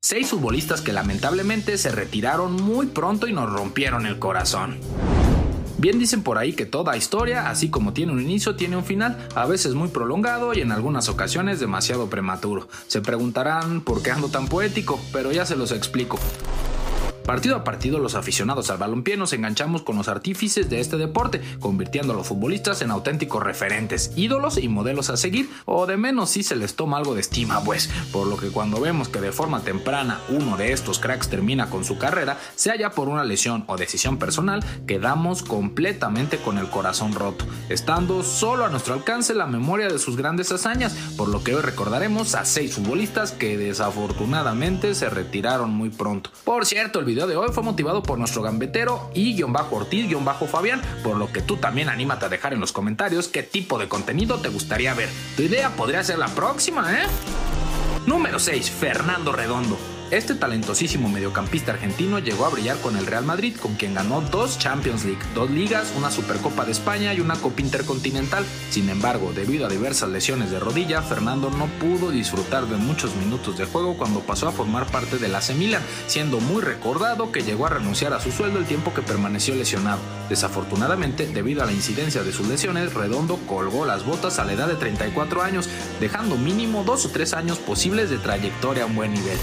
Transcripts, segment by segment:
Seis futbolistas que lamentablemente se retiraron muy pronto y nos rompieron el corazón. Bien dicen por ahí que toda historia, así como tiene un inicio, tiene un final, a veces muy prolongado y en algunas ocasiones demasiado prematuro. Se preguntarán por qué ando tan poético, pero ya se los explico. Partido a partido, los aficionados al balompié nos enganchamos con los artífices de este deporte, convirtiendo a los futbolistas en auténticos referentes, ídolos y modelos a seguir, o de menos si se les toma algo de estima, pues, por lo que cuando vemos que de forma temprana uno de estos cracks termina con su carrera, sea ya por una lesión o decisión personal, quedamos completamente con el corazón roto, estando solo a nuestro alcance la memoria de sus grandes hazañas, por lo que hoy recordaremos a seis futbolistas que desafortunadamente se retiraron muy pronto. Por cierto, el video de hoy fue motivado por nuestro gambetero y guion bajo Ortiz guion bajo Fabián, por lo que tú también anímate a dejar en los comentarios qué tipo de contenido te gustaría ver. Tu idea podría ser la próxima, ¿eh? Número 6. Fernando Redondo. Este talentosísimo mediocampista argentino llegó a brillar con el Real Madrid, con quien ganó dos Champions League, dos ligas, una Supercopa de España y una Copa Intercontinental. Sin embargo, debido a diversas lesiones de rodilla, Fernando no pudo disfrutar de muchos minutos de juego cuando pasó a formar parte del AC Milan, siendo muy recordado que llegó a renunciar a su sueldo el tiempo que permaneció lesionado. Desafortunadamente, debido a la incidencia de sus lesiones, Redondo colgó las botas a la edad de 34 años, dejando mínimo dos o tres años posibles de trayectoria a un buen nivel.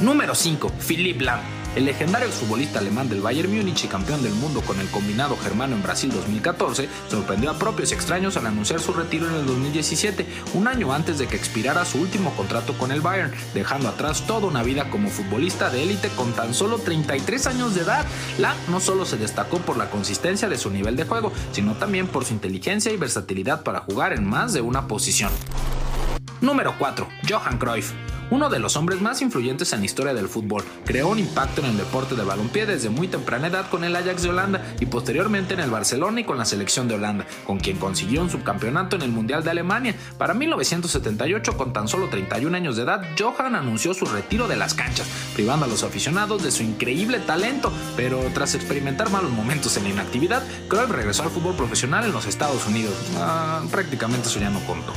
Número 5. Philipp Lahm. El legendario exfutbolista alemán del Bayern Múnich y campeón del mundo con el combinado germano en Brasil 2014 sorprendió a propios extraños al anunciar su retiro en el 2017, un año antes de que expirara su último contrato con el Bayern, dejando atrás toda una vida como futbolista de élite con tan solo 33 años de edad. Lahm no solo se destacó por la consistencia de su nivel de juego, sino también por su inteligencia y versatilidad para jugar en más de una posición. Número 4. Johan Cruyff. Uno de los hombres más influyentes en la historia del fútbol, creó un impacto en el deporte de balompié desde muy temprana edad con el Ajax de Holanda y posteriormente en el Barcelona y con la selección de Holanda, con quien consiguió un subcampeonato en el Mundial de Alemania. Para 1978, con tan solo 31 años de edad, Johan anunció su retiro de las canchas, privando a los aficionados de su increíble talento, pero tras experimentar malos momentos en la inactividad, Cruyff regresó al fútbol profesional en los Estados Unidos. Ah, prácticamente eso ya no contó.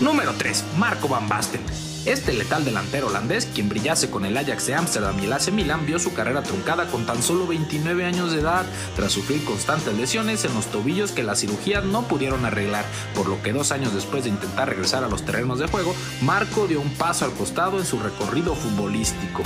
Número 3. Marco Van Basten. Este letal delantero holandés, quien brillase con el Ajax de Ámsterdam y el AC Milan, vio su carrera truncada con tan solo 29 años de edad, tras sufrir constantes lesiones en los tobillos que las cirugías no pudieron arreglar, por lo que dos años después de intentar regresar a los terrenos de juego, Marco dio un paso al costado en su recorrido futbolístico.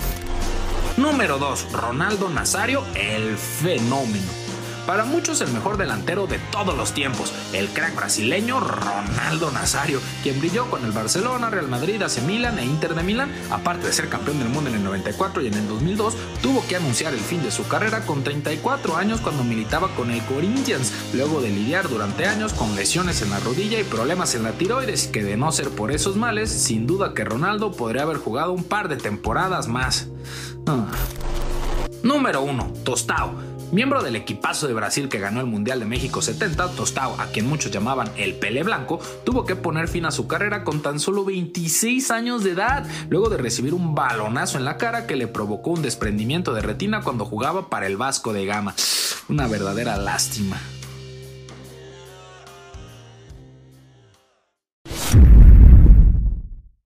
Número 2. Ronaldo Nazario, el fenómeno. Para muchos el mejor delantero de todos los tiempos, el crack brasileño Ronaldo Nazario, quien brilló con el Barcelona, Real Madrid, AC Milan e Inter de Milán, aparte de ser campeón del mundo en el 94 y en el 2002, tuvo que anunciar el fin de su carrera con 34 años cuando militaba con el Corinthians, luego de lidiar durante años con lesiones en la rodilla y problemas en la tiroides, que de no ser por esos males, sin duda que Ronaldo podría haber jugado un par de temporadas más. Ah. Número 1. Tostao. Miembro del equipazo de Brasil que ganó el Mundial de México 70, Tostao, a quien muchos llamaban el Pele Blanco, tuvo que poner fin a su carrera con tan solo 26 años de edad, luego de recibir un balonazo en la cara que le provocó un desprendimiento de retina cuando jugaba para el Vasco de Gama. Una verdadera lástima.